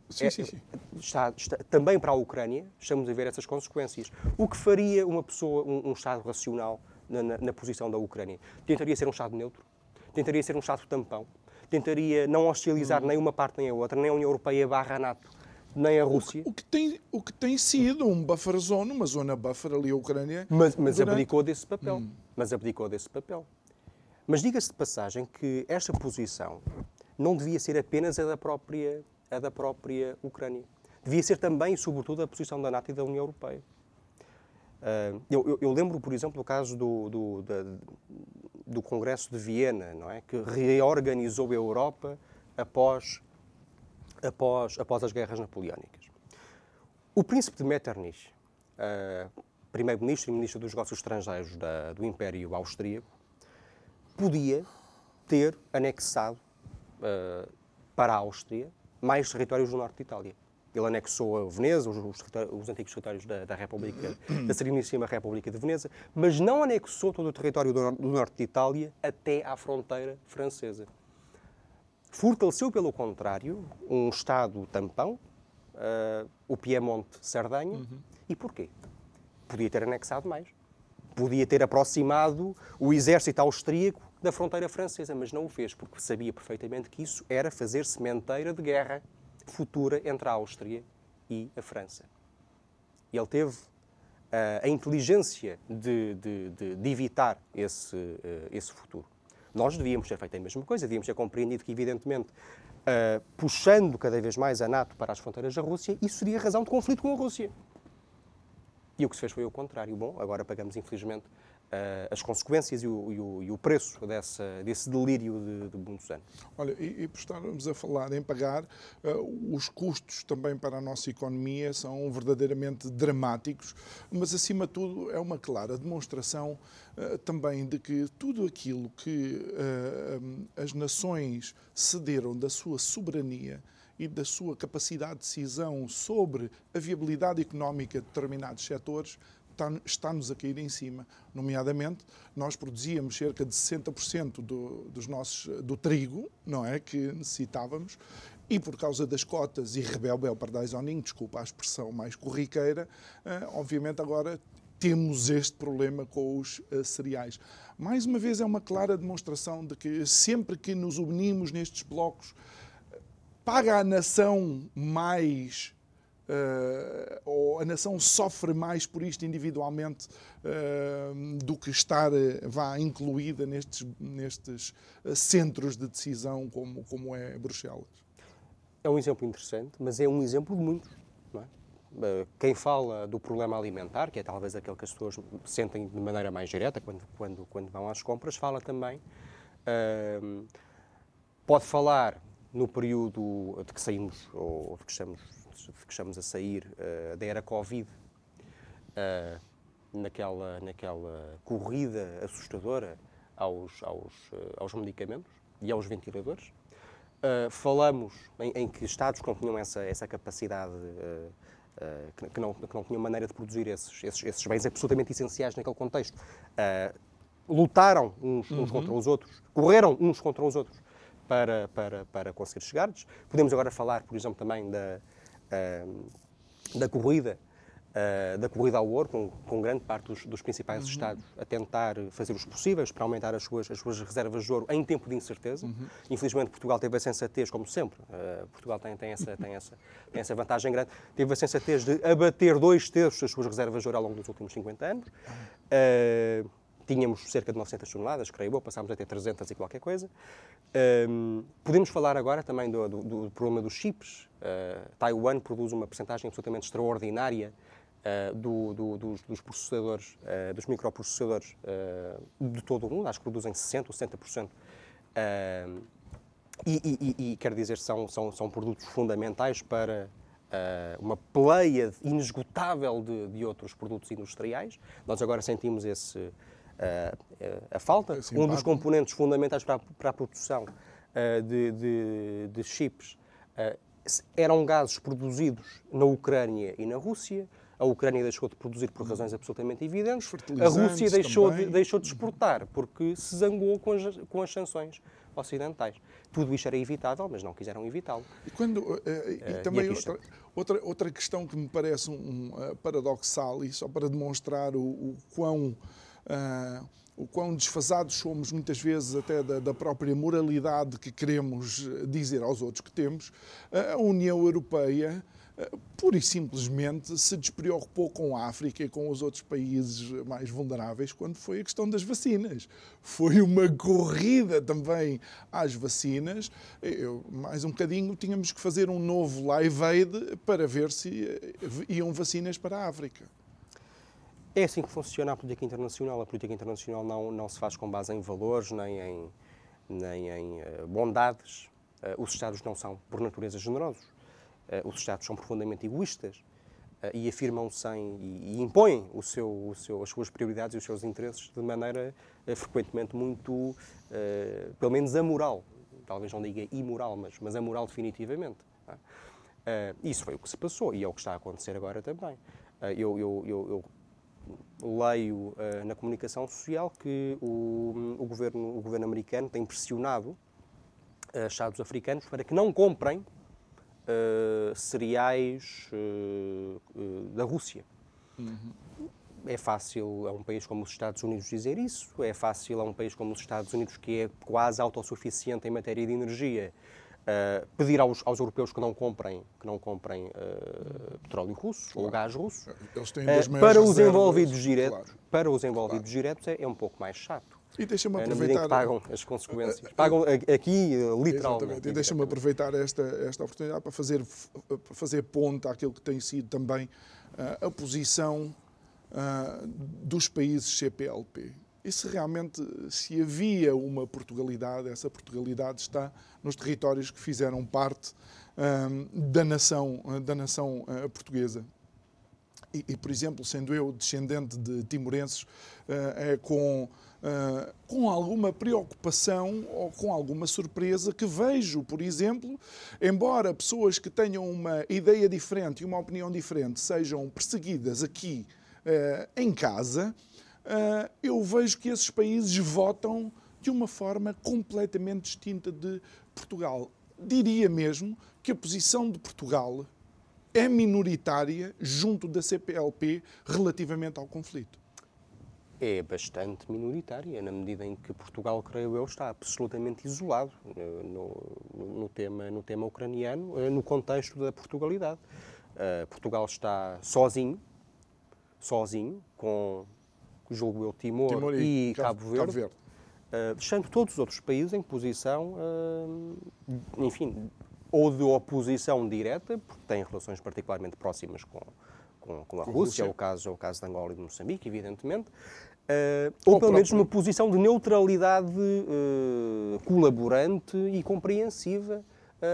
sim, é, sim, sim. Está, está, também para a Ucrânia estamos a ver essas consequências. O que faria uma pessoa, um, um Estado racional na, na, na, posição da Ucrânia? Tentaria ser um Estado neutro? Tentaria ser um Estado tampão? Tentaria não hostilizar uhum. nem uma parte nem a outra, nem a União Europeia barra a NATO? nem a Rússia. O que, o que, tem, o que tem sido um buffer zone, uma zona buffer ali a Ucrânia. Mas, mas durante... abdicou desse papel. Hum. Mas abdicou desse papel. Mas diga-se de passagem que esta posição não devia ser apenas a da própria, a da própria Ucrânia. Devia ser também, sobretudo, a posição da NATO e da União Europeia. Uh, eu, eu, eu, lembro, por exemplo, o caso do, do, da, do Congresso de Viena, não é? que reorganizou a Europa após, após, após as guerras napoleónicas. O príncipe de Metternich, uh, primeiro-ministro e ministro dos negócios estrangeiros da, do Império Austríaco, podia ter anexado uh, para a Áustria mais territórios do norte de Itália. Ele anexou a Veneza, os, os, os antigos territórios da, da República, [CLEARS THROAT] da Sereníssima República de Veneza, mas não anexou todo o território do, do norte de Itália até à fronteira francesa. Fortaleceu, pelo contrário, um Estado tampão, uh, o Piemonte-Sardanha. Uhum. E porquê? Podia ter anexado mais. Podia ter aproximado o exército austríaco da fronteira francesa, mas não o fez, porque sabia perfeitamente que isso era fazer sementeira de guerra futura entre a Áustria e a França. Ele teve uh, a inteligência de, de, de, de evitar esse, uh, esse futuro. Nós devíamos ter feito a mesma coisa, devíamos ter compreendido que, evidentemente, uh, puxando cada vez mais a NATO para as fronteiras da Rússia, isso seria razão de conflito com a Rússia. E o que se fez foi o contrário. Bom, agora pagamos, infelizmente, as consequências e o, e o, e o preço dessa, desse delírio de, de, muitos anos. Olha, e, e por estarmos a falar em pagar, uh, os custos também para a nossa economia são verdadeiramente dramáticos, mas acima de tudo é uma clara demonstração uh, também de que tudo aquilo que as nações cederam da sua soberania e da sua capacidade de decisão sobre a viabilidade económica de determinados setores está-nos a cair em cima. Nomeadamente, nós produzíamos cerca de 60% do, dos nossos, do trigo, não é, que necessitávamos, e por causa das cotas e rebel-bel pardaisoninho, desculpa a expressão mais corriqueira, eh, obviamente agora temos este problema com os uh, cereais. Mais uma vez é uma clara demonstração de que sempre que nos unimos nestes blocos, paga a nação mais Uh, ou a nação sofre mais por isto individualmente uh, do que estar uh, vá incluída nestes, nestes centros de decisão como, como é Bruxelas. É um exemplo interessante, mas é um exemplo de muitos. É? Quem fala do problema alimentar, que é talvez aquele que as pessoas sentem de maneira mais direta quando, quando, quando vão às compras, fala também, pode falar no período de que saímos ou de que estamos de que estamos a sair uh, da era Covid, uh, naquela, naquela corrida assustadora aos, aos, uh, aos medicamentos e aos ventiladores. falamos em, em, que Estados que não tinham essa, essa capacidade, que, que, não, que não tinham maneira de produzir esses, esses, esses bens absolutamente essenciais naquele contexto, lutaram uns, uns uhum. contra os outros, correram uns contra os outros para, para, para conseguir chegar-lhes. Podemos agora falar, por exemplo, também da, da corrida, Uh, da corrida ao ouro, com, com grande parte dos, dos principais uhum. Estados a tentar fazer os possíveis para aumentar as suas, as suas reservas de ouro em tempo de incerteza. Uhum. Infelizmente, Portugal teve a sensatez, como sempre, uh, Portugal tem, tem, essa, tem, essa, tem essa vantagem grande, teve a sensatez de abater dois terços das suas reservas de ouro ao longo dos últimos 50 anos. Uh, tínhamos cerca de 900 toneladas, creio eu, passámos a ter 300 e qualquer coisa. Podemos falar agora também do, do, do problema dos chips. Uh, Taiwan produz uma percentagem absolutamente extraordinária uh, do, dos, dos, processadores, uh, dos microprocessadores de todo o mundo, acho que produzem 60% ou 70%. E, e, e, e, quer dizer, são, são, são produtos fundamentais para uma pleia inesgotável de, de outros produtos industriais. Nós agora sentimos esse, a, falta. É um dos componentes fundamentais para a, para a produção uh, de, de, de, chips uh, eram gases produzidos na Ucrânia e na Rússia. A Ucrânia deixou de produzir por razões absolutamente evidentes. A Rússia deixou de, deixou de exportar porque se zangou com as, com as sanções ocidentais. Tudo isto era evitável, mas não quiseram evitá-lo. E, quando, uh, e uh, também e outra, outra, outra questão que me parece um, uh, paradoxal, e só para demonstrar o, o quão Uh, o quão desfasados somos muitas vezes até da, da, própria moralidade que queremos dizer aos outros que temos, a União Europeia pura e simplesmente se despreocupou com a África e com os outros países mais vulneráveis quando foi a questão das vacinas. Foi uma corrida também às vacinas. Eu, mais um bocadinho tínhamos que fazer um novo Live Aid para ver se eh, iam vacinas para a África. É assim que funciona a política internacional. A política internacional não, não se faz com base em valores nem em, nem em uh, bondades. Uh, os Estados não são, por natureza, generosos. Uh, os Estados são profundamente egoístas e afirmam sem e, e impõem o seu, o seu, as suas prioridades e os seus interesses de maneira frequentemente muito, pelo menos, amoral. Talvez não diga imoral, mas, mas amoral definitivamente. É? isso foi o que se passou e é o que está a acontecer agora também. eu, eu, eu, eu leio na comunicação social que o, o, governo, o governo americano tem pressionado Estados africanos para que não comprem uh, cereais uh, uh, da Rússia. Uhum. É fácil a um país como os Estados Unidos dizer isso, é fácil a um país como os Estados Unidos, que é quase autossuficiente em matéria de energia, Uh, pedir aos, aos, europeus que não comprem, que não comprem uh, petróleo russo claro. ou gás russo. Uh, para os envolvidos diretos, claro. para os envolvidos claro. diretos é, é, um pouco mais chato. E deixa-me aproveitar. pagam as consequências. Pagam aqui, literalmente. Exatamente. E deixa-me aproveitar esta, esta oportunidade para fazer, para fazer ponto àquilo que tem sido também a posição dos países CPLP. E se realmente se havia uma Portugalidade, essa Portugalidade está nos territórios que fizeram parte um, da nação, da nação uh, portuguesa. E, e, por exemplo, sendo eu descendente de timorenses, uh, é com uh, com alguma preocupação ou com alguma surpresa que vejo, por exemplo, embora pessoas que tenham uma ideia diferente e uma opinião diferente sejam perseguidas aqui uh, em casa, eu vejo que esses países votam de uma forma completamente distinta de Portugal. Diria mesmo que a posição de Portugal é minoritária junto da CPLP relativamente ao conflito é bastante minoritária, na medida em que Portugal, creio eu, está absolutamente isolado eh, no, no, tema, no tema ucraniano, eh, no contexto da Portugalidade. Portugal está sozinho, sozinho, com, julgo eu, Timor, Timor e, e, Cabo, Verde, Cabo Verde. Uh, deixando todos os outros países em posição, uh, enfim, ou de oposição direta, porque têm relações particularmente próximas com, com, com a Rússia, Rússia. É, o caso, é o caso de Angola e de Moçambique, evidentemente, Uh, ou, pelo menos numa posição de neutralidade colaborante e compreensiva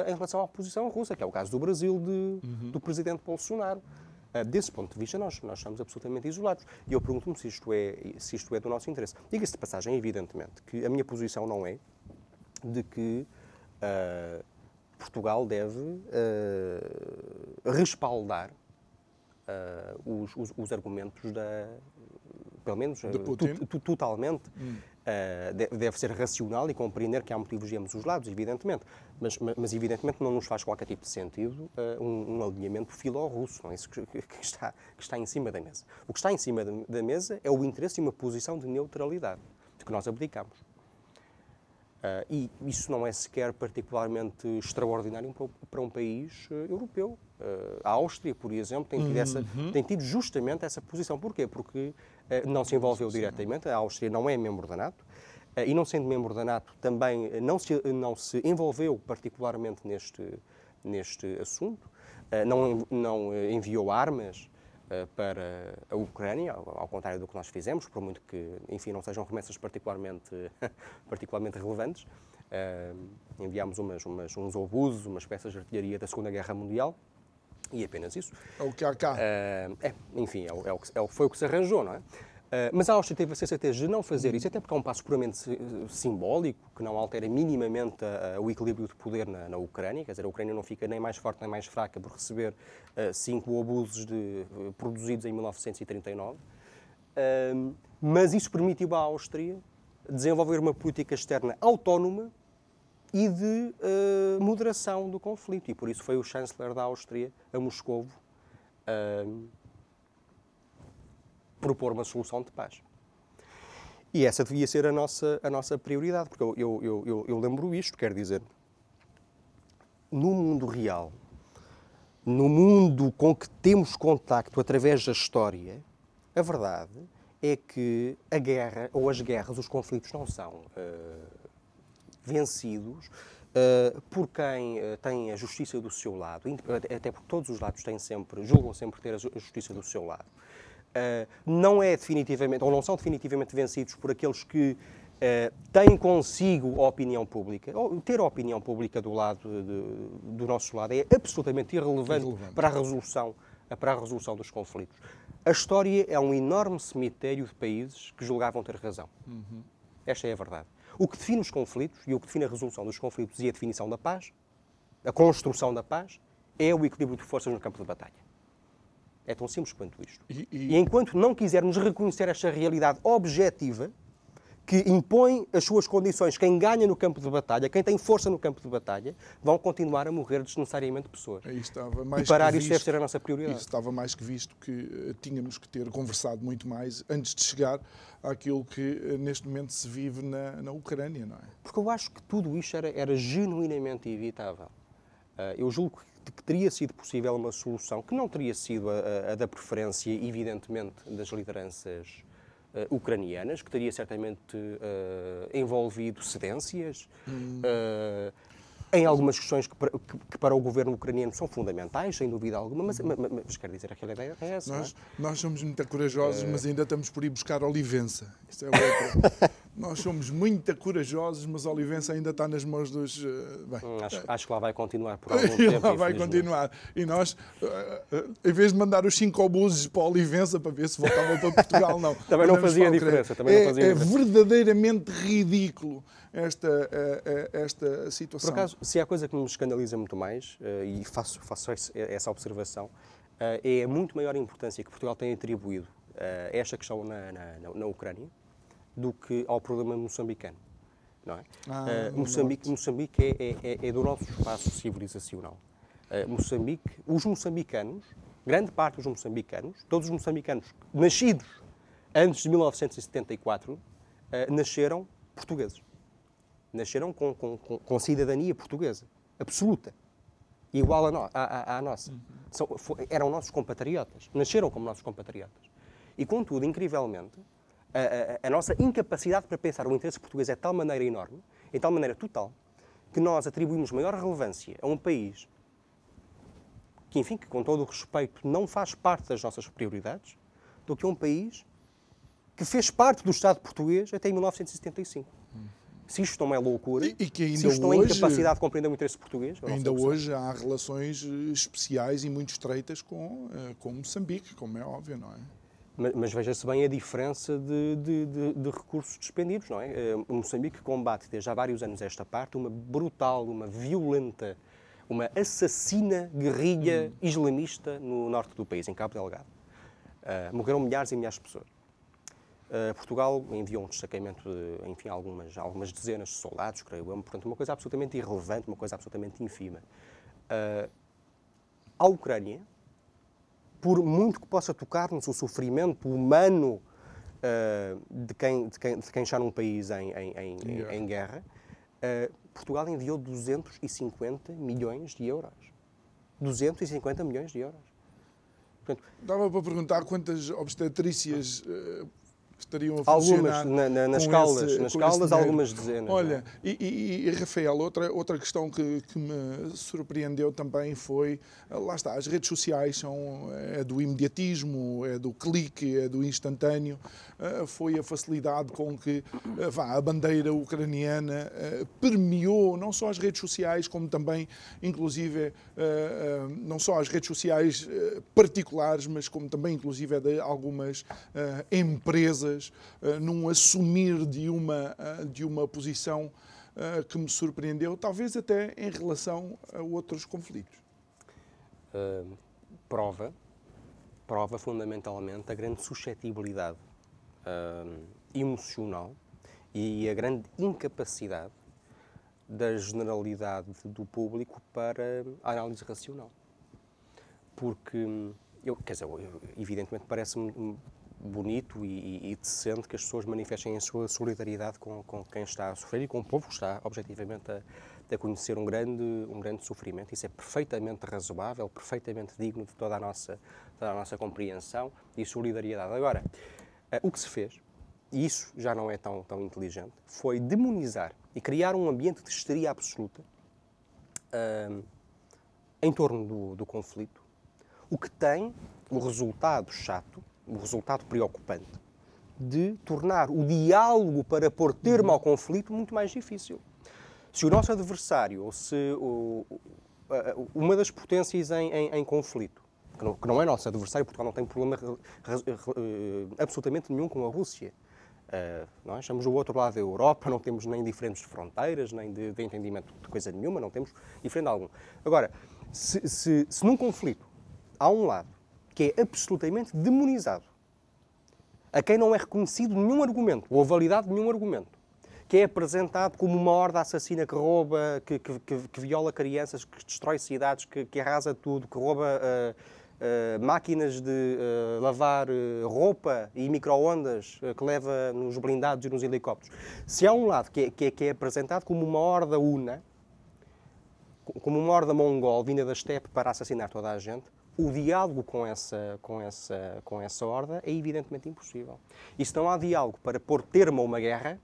em relação à posição russa, que é o caso do Brasil de, uhum. do presidente Bolsonaro. Desse ponto de vista, nós, nós estamos absolutamente isolados. E eu pergunto-me se, isto é, se isto é do nosso interesse. Diga-se de passagem, evidentemente, que a minha posição não é de que Portugal deve respaldar os, os, os argumentos da, pelo menos uh, totalmente, hum. uh, deve ser racional e compreender que há motivos de ambos os lados, evidentemente. Mas, mas evidentemente não nos faz qualquer tipo de sentido uh, um, um, alinhamento filo-russo, não é isso que, que, está, que está em cima da mesa. O que está em cima da mesa é o interesse e uma posição de neutralidade, de que nós abdicamos. Uh, e isso não é sequer particularmente extraordinário para um país uh, europeu. Uh, a Áustria, por exemplo, tem tido, uhum. essa, tem tido, justamente essa posição. Porquê? Porque não se envolveu diretamente, a Áustria não é membro da NATO, e não sendo membro da NATO também não se, não se envolveu particularmente neste, neste assunto, não, não enviou armas eh, para a Ucrânia, ao contrário do que nós fizemos, por muito que, enfim, não sejam remessas particularmente, [LAUGHS] particularmente relevantes. Enviámos umas, umas, uns obusos, umas peças de artilharia da Segunda Guerra Mundial e apenas isso. É o que há cá. É, enfim, é o, é o que, é, foi o que se arranjou, não é? Uh, mas a Áustria teve a sensatez de não fazer isso, até porque é um passo puramente simbólico, que não altera minimamente a, a, o equilíbrio de poder na, na, Ucrânia. Quer dizer, a Ucrânia não fica nem mais forte nem mais fraca por receber uh, cinco abusos de, produzidos em 1939. mas isso permitiu à Áustria desenvolver uma política externa autónoma e de moderação do conflito. E por isso foi o chanceler da Áustria a Moscovo propor uma solução de paz. E essa devia ser a nossa, a nossa prioridade, porque eu, eu, eu, eu lembro isto, quer dizer, no mundo real, no mundo com que temos contacto através da história, a verdade é que a guerra ou as guerras, os conflitos não são uh, vencidos uh, por quem uh, tem a justiça do seu lado, até porque todos os lados têm sempre, julgam sempre ter a justiça do seu lado. Não é definitivamente, ou não são definitivamente vencidos por aqueles que Uh, têm consigo a opinião pública. Ter a opinião pública do lado de, do nosso lado é absolutamente irrelevante, irrelevante, para a resolução para a resolução dos conflitos. A história é um enorme cemitério de países que julgavam ter razão. Uhum. Esta é a verdade. O que define os conflitos e o que define a resolução dos conflitos e a definição da paz, a construção da paz, é o equilíbrio de forças no campo de batalha. É tão simples quanto isto. E, e... e enquanto não quisermos reconhecer esta realidade objetiva, que impõe as suas condições, quem ganha no campo de batalha, quem tem força no campo de batalha, vão continuar a morrer desnecessariamente pessoas. e parar isso deve ser a nossa prioridade. Isso estava mais que visto que uh, tínhamos que ter conversado muito mais antes de chegar àquilo que uh, neste momento se vive na, na Ucrânia, não é? Porque eu acho que tudo isto era, era genuinamente evitável. Uh, eu julgo que, que teria sido possível uma solução que não teria sido a, a, a da preferência, evidentemente, das lideranças uh, ucranianas, que teria certamente uh, envolvido cedências. Hum. Uh, em algumas questões que para, que, que para, o governo ucraniano são fundamentais, sem dúvida alguma, mas, mas, mas quer dizer, aquela ideia é essa. Nós, é? nós somos muito corajosos, mas ainda estamos por ir buscar Olivença. Isto é outra. [LAUGHS] nós somos muito corajosos, mas Olivença ainda está nas mãos dos. Bem, hum, acho, acho, que lá vai continuar por [LAUGHS] algum tempo. lá vai continuar. E nós, em vez de mandar os cinco obuses para Olivença para ver se voltavam para Portugal, não. [LAUGHS] também não fazia diferença. Também é, não fazia é diferença. verdadeiramente ridículo esta, eh, eh, esta situação. Por acaso, se há coisa que me escandaliza muito mais, eh, e faço, faço essa observação, é a muito maior importância que Portugal tem atribuído a esta questão na, na, na Ucrânia do que ao problema moçambicano. Não é? Ah, uh, Moçambique, Moçambique é, é, é, do nosso espaço civilizacional. Uh, Moçambique, os moçambicanos, grande parte dos moçambicanos, todos os moçambicanos nascidos antes de 1974, uh, nasceram portugueses nasceram com, com, com, cidadania portuguesa, absoluta, igual a, no, a, a, a nossa. Eram nossos compatriotas, nasceram como nossos compatriotas. E, contudo, incrivelmente, a, a, nossa incapacidade para pensar o interesse português é de tal maneira enorme, de tal maneira total, que nós atribuímos maior relevância a um país que, enfim, que com todo o respeito não faz parte das nossas prioridades, do que a um país que fez parte do Estado português até 1975 se isto não é loucura, e, e que ainda se isto não é incapacidade de compreender o interesse português. Ainda hoje há relações eh, especiais e muito estreitas com, eh, com Moçambique, como é óbvio, não é? Mas, mas veja-se bem a diferença de, de, de, de, recursos despendidos, não é? Eh, Moçambique combate desde há vários anos esta parte uma brutal, uma violenta, uma assassina guerrilha hum. islamista no norte do país, em Cabo Delgado. Uh, morreram milhares e milhares de pessoas. Uh, Portugal enviou um destacamento de, enfim, algumas, algumas dezenas de soldados, creio eu, portanto, uma coisa absolutamente irrelevante, uma coisa absolutamente ínfima. Uh, a Ucrânia, por muito que possa tocar-nos o sofrimento humano uh, de, quem, de, quem, de quem está num país em, em, em, yeah. em guerra, Portugal enviou 250 milhões de euros. 250 milhões de euros. Portanto, Dava para perguntar quantas obstetrícias estariam a funcionar. Algumas, na, na, nas caldas, nas caldas algumas dezenas. Olha, é? e, e, Rafael, outra, outra questão que, que, me surpreendeu também foi, lá está, as redes sociais são é do imediatismo, é do clique, é do instantâneo, eh, foi a facilidade com que eh, vá, a bandeira ucraniana eh, permeou não só as redes sociais, como também, inclusive, não só as redes sociais particulares, mas como também, inclusive, de algumas empresas uh, num assumir de uma, uh, de uma posição uh, que me surpreendeu, talvez até em relação a outros conflitos. prova, prova fundamentalmente a grande suscetibilidade emocional e a grande incapacidade da generalidade do público para a análise racional. Porque, eu, quer dizer, evidentemente parece-me bonito e, e, decente que as pessoas manifestem a sua solidariedade com, com quem está a sofrer e com o povo que está, objetivamente, a, a conhecer um grande, um grande sofrimento. Isso é perfeitamente razoável, perfeitamente digno de toda a nossa, toda a nossa compreensão e solidariedade. Agora, uh, o que se fez, e isso já não é tão, tão inteligente, foi demonizar e criar um ambiente de histeria absoluta uh, em torno do, do conflito, o que tem o resultado chato o resultado preocupante de tornar o diálogo para pôr termo ao conflito muito mais difícil. Se o nosso adversário, ou se o, uma das potências em, em, em conflito, que não, que não, é nosso adversário, Portugal não tem problema absolutamente nenhum com a Rússia. Uh, nós estamos do outro lado da Europa, não temos nem diferentes fronteiras, nem de, de entendimento de coisa nenhuma, não temos diferente algum. Agora, se, se, se num conflito há um lado que é absolutamente demonizado, a quem não é reconhecido nenhum argumento ou a validade de nenhum argumento, que é apresentado como uma horda assassina que rouba, que, que, que, que viola crianças, que destrói cidades, que, arrasa tudo, que rouba uh, uh, máquinas de uh, lavar roupa e micro-ondas que leva nos blindados e nos helicópteros. Se há um lado que é, que é, é apresentado como uma horda una, como uma horda mongol vinda da steppe para assassinar toda a gente, o diálogo com essa, com, essa, com essa horda é evidentemente impossível. E se não há diálogo para pôr termo a uma guerra,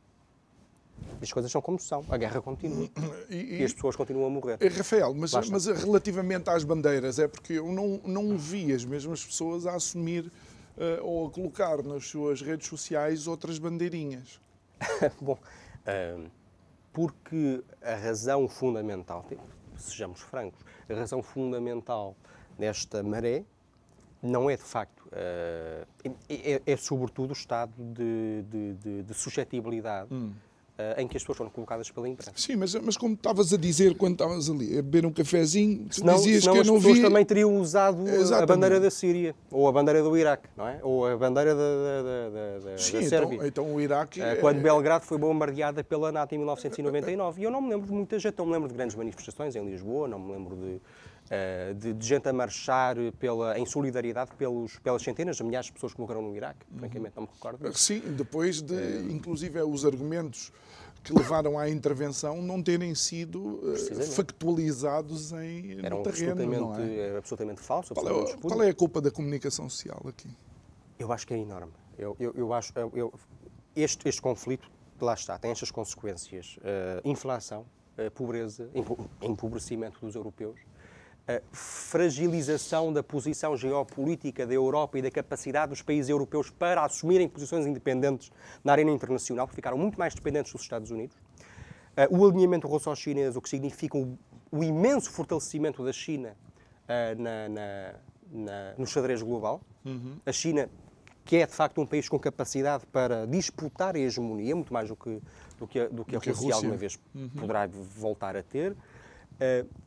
as coisas são como são. A guerra continua. E, e as pessoas continuam a morrer. Eh, Rafael, mas, mas, relativamente às bandeiras, é porque eu não, não vi as mesmas pessoas a assumir uh, ou a colocar nas suas redes sociais outras bandeirinhas. [LAUGHS] Bom, uh, porque a razão fundamental, sejamos francos, a razão fundamental nesta maré não é de facto, uh, é, é, sobretudo o estado de, de, de, de suscetibilidade hum. uh, em que as pessoas foram colocadas pela imprensa. Sim, mas, mas como estavas a dizer quando estavas ali a beber um cafezinho, tu senão, dizias senão que eu não vi... as pessoas também teriam usado Exatamente. a bandeira da Síria, ou a bandeira do Iraque, não é? Ou a bandeira da, da, da, Sim, da então, Sérvia. então o Iraque... Uh, quando Belgrado foi bombardeada pela NATO em 1999. E eu não me lembro de muita gente, não me lembro de grandes manifestações em Lisboa, não me lembro de eh, de, de, gente a marchar pela, em solidariedade pelos, pelas centenas de milhares de pessoas que morreram no Iraque, uhum. francamente não me recordo. Sim, depois de, uh, inclusive, os argumentos que levaram à intervenção não terem sido factualizados em, Eram no terreno. Absolutamente, é? absolutamente falso. Qual, absolutamente é, qual é a culpa da comunicação social aqui? Eu acho que é enorme. Eu, eu, eu acho, eu, este, este conflito, lá está, tem estas consequências. Uh, inflação, uh, pobreza, empobrecimento dos europeus, a fragilização da posição geopolítica da Europa e da capacidade dos países europeus para assumirem posições independentes na arena internacional, que ficaram muito mais dependentes dos Estados Unidos. O alinhamento russo-chinês, o que significa o, o, imenso fortalecimento da China na, na, na, no xadrez global. Uhum. A China, que é de facto um país com capacidade para disputar a hegemonia, muito mais do que, do que, a, do que a, Rússia, Rússia alguma vez uhum. poderá voltar a ter. Uh,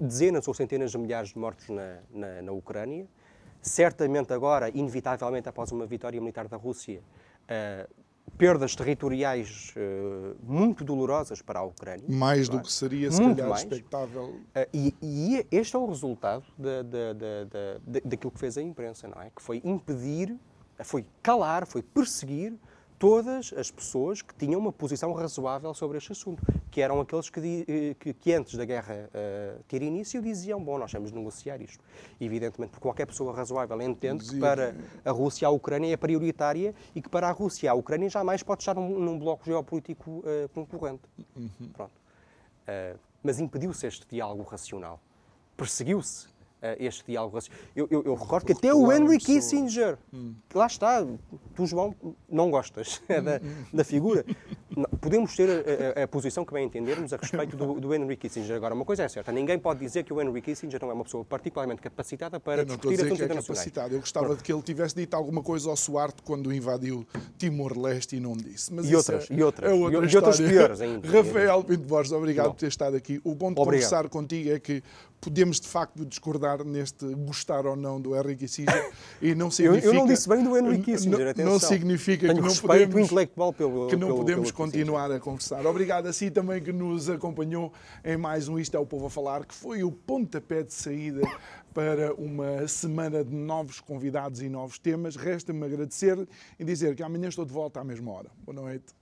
dezenas ou centenas de milhares de mortos na, na, na, Ucrânia. Certamente agora, inevitavelmente após uma vitória militar da Rússia, uh, perdas territoriais uh, muito dolorosas para a Ucrânia. Mais do que seria, se muito calhar, mais. expectável. Uh, e, e, este é o resultado da, da, da, daquilo que fez a imprensa, não é? Que foi impedir, foi calar, foi perseguir todas as pessoas que tinham uma posição razoável sobre este assunto, que eram aqueles que, eh, que, que antes da guerra uh, ter início diziam, bom, nós temos de negociar isto. Evidentemente, porque qualquer pessoa razoável entende que para a Rússia a Ucrânia é prioritária e que para a Rússia a Ucrânia jamais pode estar num, num bloco geopolítico uh, concorrente. Uhum. Pronto. Uh, mas impediu-se este diálogo racional. Perseguiu-se este diálogo Eu, eu, eu recordo que até o Henry Kissinger, hum. lá está, tu, João, não gostas [LAUGHS] da, da figura. Podemos ter a, a, a, posição que bem entendermos a respeito do, do, Henry Kissinger. Agora, uma coisa é certa, ninguém pode dizer que o Henry Kissinger não é uma pessoa particularmente capacitada para eu não discutir assuntos é internacionais. Capacitado. Eu gostava Pronto. de que ele tivesse dito alguma coisa ao Suarte quando invadiu Timor-Leste e não disse. Mas e outras, é, e outras, é outra e, outras piores ainda. [LAUGHS] Rafael Pinto Borges, obrigado bom. por ter estado aqui. O bom de obrigado. conversar contigo é que podemos de facto discordar neste gostar ou não do Henry Kissinger e não significa... eu, eu não disse bem do Henry Kissinger, atenção. Não significa Tenho que não podemos, intelectual pelo que não pelo, podemos pelo continuar a conversar. Obrigado a si também que nos acompanhou em mais um Isto é o Povo a Falar, que foi o pontapé de saída para uma semana de novos convidados e novos temas. Resta-me agradecer e dizer que amanhã estou de volta à mesma hora. Boa noite.